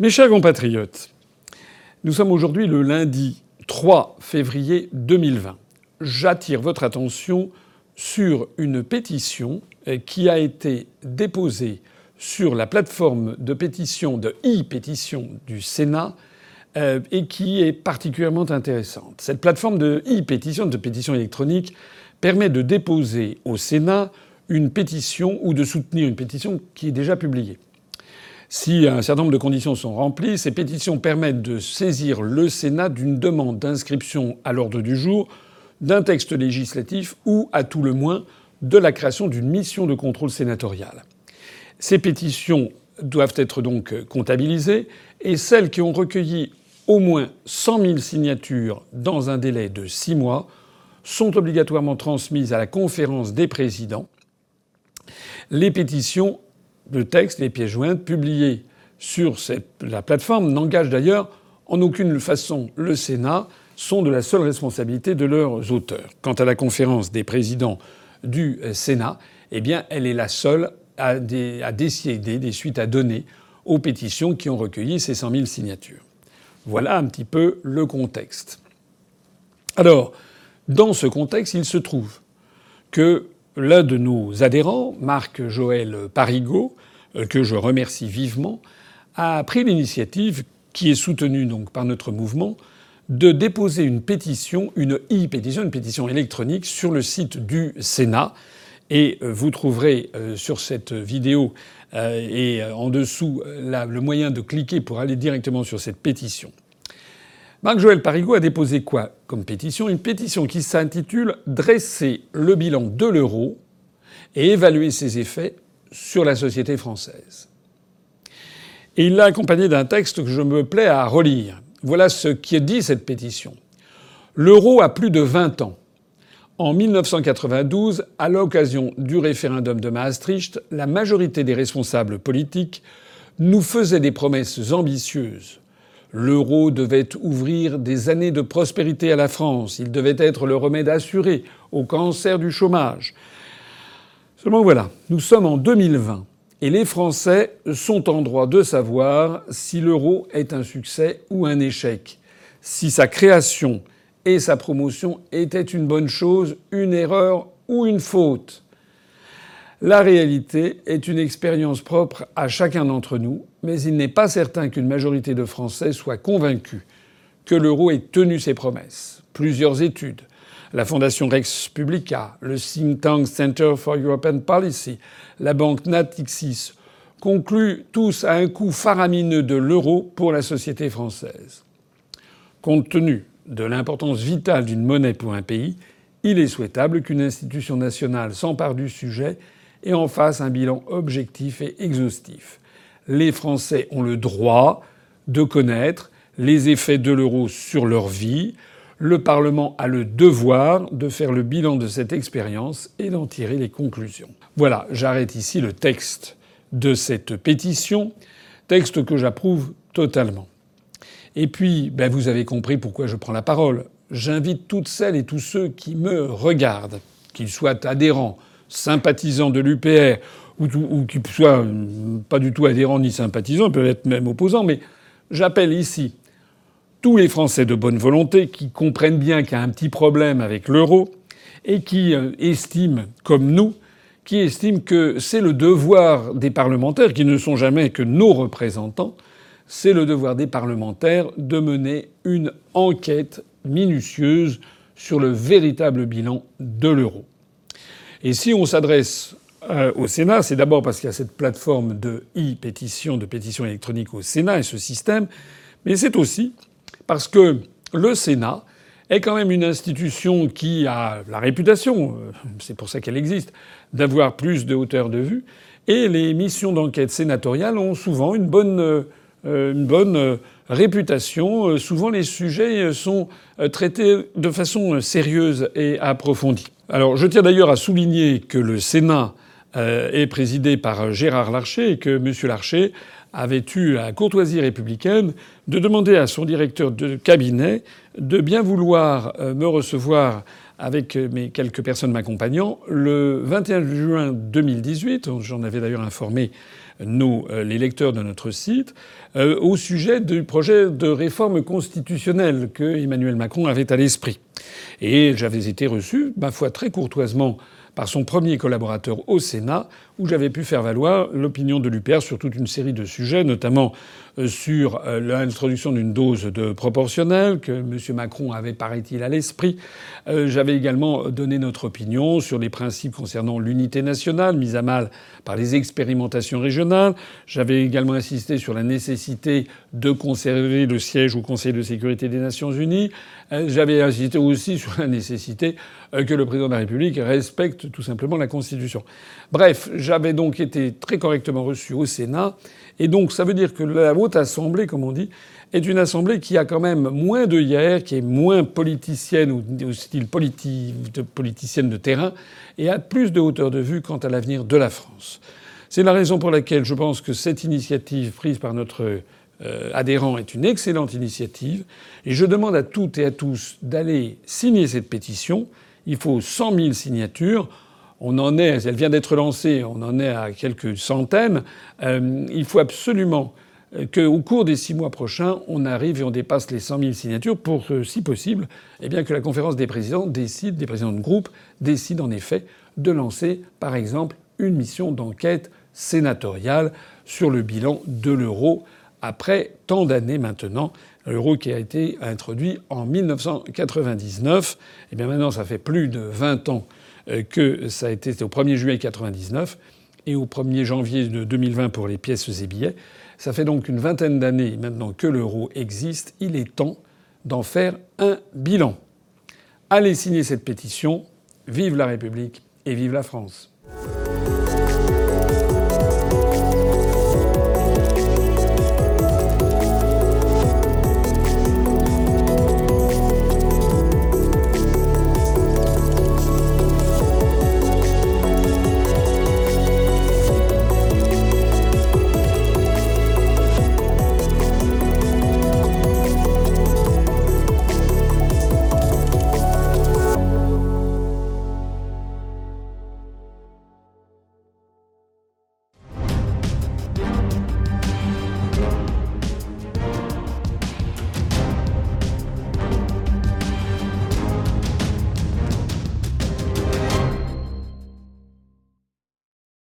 Mes chers compatriotes, nous sommes aujourd'hui le lundi 3 février 2020. J'attire votre attention sur une pétition qui a été déposée sur la plateforme de pétition de e-pétition du Sénat euh, et qui est particulièrement intéressante. Cette plateforme de e-pétition, de pétition électronique, permet de déposer au Sénat une pétition ou de soutenir une pétition qui est déjà publiée. Si un certain nombre de conditions sont remplies, ces pétitions permettent de saisir le Sénat d'une demande d'inscription à l'ordre du jour d'un texte législatif ou, à tout le moins, de la création d'une mission de contrôle sénatorial. Ces pétitions doivent être donc comptabilisées et celles qui ont recueilli au moins 100 000 signatures dans un délai de six mois sont obligatoirement transmises à la conférence des présidents. Les pétitions, le texte, les pièces jointes publiées sur la plateforme n'engagent d'ailleurs en aucune façon le Sénat, sont de la seule responsabilité de leurs auteurs. Quant à la conférence des présidents du Sénat, eh bien, elle est la seule à, décider des suites à donner aux pétitions qui ont recueilli ces 100 000 signatures. Voilà un petit peu le contexte. Alors, dans ce contexte, il se trouve que l'un de nos adhérents, Marc-Joël Parigot, euh, que je remercie vivement, a pris l'initiative, qui est soutenue donc par notre mouvement, de déposer une pétition, une e-pétition, une pétition électronique sur le site du Sénat et euh, vous trouverez euh, sur cette vidéo et en dessous le moyen de cliquer pour aller directement sur cette pétition. Marc-Joël Parigot a déposé quoi comme pétition? Une pétition qui s'intitule Dresser le bilan de l'euro et évaluer ses effets sur la société française. Et il l'a accompagné d'un texte que je me plais à relire. Voilà ce qui dit cette pétition. L'euro a plus de 20 ans. En 1992, à l'occasion du référendum de Maastricht, la majorité des responsables politiques nous faisaient des promesses ambitieuses. L'euro devait ouvrir des années de prospérité à la France, il devait être le remède assuré au cancer du chômage. Seulement voilà, nous sommes en 2020 et les Français sont en droit de savoir si l'euro est un succès ou un échec, si sa création et sa promotion était une bonne chose, une erreur ou une faute. La réalité est une expérience propre à chacun d'entre nous, mais il n'est pas certain qu'une majorité de Français soit convaincue que l'euro ait tenu ses promesses. Plusieurs études, la Fondation Rex Publica, le think tank Center for European Policy, la banque Natixis, concluent tous à un coût faramineux de l'euro pour la société française. Compte tenu de l'importance vitale d'une monnaie pour un pays, il est souhaitable qu'une institution nationale s'empare du sujet et en fasse un bilan objectif et exhaustif. Les Français ont le droit de connaître les effets de l'euro sur leur vie. Le Parlement a le devoir de faire le bilan de cette expérience et d'en tirer les conclusions. Voilà, j'arrête ici le texte de cette pétition, texte que j'approuve totalement. Et puis, ben vous avez compris pourquoi je prends la parole. J'invite toutes celles et tous ceux qui me regardent, qu'ils soient adhérents, sympathisants de l'UPR, ou, ou qu'ils soient pas du tout adhérents ni sympathisants, peuvent être même opposants, mais j'appelle ici tous les Français de bonne volonté qui comprennent bien qu'il y a un petit problème avec l'euro et qui euh, estiment, comme nous, qui estiment que c'est le devoir des parlementaires, qui ne sont jamais que nos représentants, c'est le devoir des parlementaires de mener une enquête minutieuse sur le véritable bilan de l'euro. Et si on s'adresse euh, au Sénat, c'est d'abord parce qu'il y a cette plateforme de e-pétition, de pétition électronique au Sénat et ce système, mais c'est aussi parce que le Sénat est quand même une institution qui a la réputation, euh, c'est pour ça qu'elle existe, d'avoir plus de hauteur de vue, et les missions d'enquête sénatoriales ont souvent une bonne euh, une bonne euh, réputation. Euh, souvent, les sujets sont traités de façon sérieuse et approfondie. Alors, je tiens d'ailleurs à souligner que le Sénat est présidé par Gérard Larcher et que M. Larcher avait eu la courtoisie républicaine de demander à son directeur de cabinet de bien vouloir me recevoir avec mes quelques personnes m'accompagnant le 21 juin 2018. J'en avais d'ailleurs informé nos, euh, les lecteurs de notre site, euh, au sujet du projet de réforme constitutionnelle que Emmanuel Macron avait à l'esprit. Et j'avais été reçu, ma foi, très courtoisement par son premier collaborateur au Sénat, où j'avais pu faire valoir l'opinion de l'UPR sur toute une série de sujets, notamment euh, sur l'introduction d'une dose de proportionnelle que M. Macron avait, paraît-il, à l'esprit. J'avais également donné notre opinion sur les principes concernant l'unité nationale, mise à mal par les expérimentations régionales. J'avais également insisté sur la nécessité de conserver le siège au Conseil de sécurité des Nations Unies. J'avais insisté aussi sur la nécessité que le président de la République respecte tout simplement la Constitution. Bref, j'avais donc été très correctement reçu au Sénat. Et donc, ça veut dire que la Haute Assemblée, comme on dit, est une assemblée qui a quand même moins de hier, qui est moins politicienne ou au style politicienne de terrain, et a plus de hauteur de vue quant à l'avenir de la France. C'est la raison pour laquelle je pense que cette initiative prise par notre euh, adhérent est une excellente initiative. Et je demande à toutes et à tous d'aller signer cette pétition. Il faut 100 000 signatures on en est, elle vient d'être lancée, on en est à quelques centaines. Euh, il faut absolument qu'au cours des six mois prochains, on arrive et on dépasse les 100 000 signatures pour, si possible, eh bien que la conférence des présidents décide, des présidents de groupe, décide en effet de lancer, par exemple, une mission d'enquête sénatoriale sur le bilan de l'euro après tant d'années maintenant. L'euro qui a été introduit en 1999. Eh bien maintenant, ça fait plus de 20 ans euh, que ça a été au 1er juillet 99 et au 1er janvier de 2020 pour les pièces et billets. Ça fait donc une vingtaine d'années maintenant que l'euro existe. Il est temps d'en faire un bilan. Allez signer cette pétition. Vive la République et vive la France.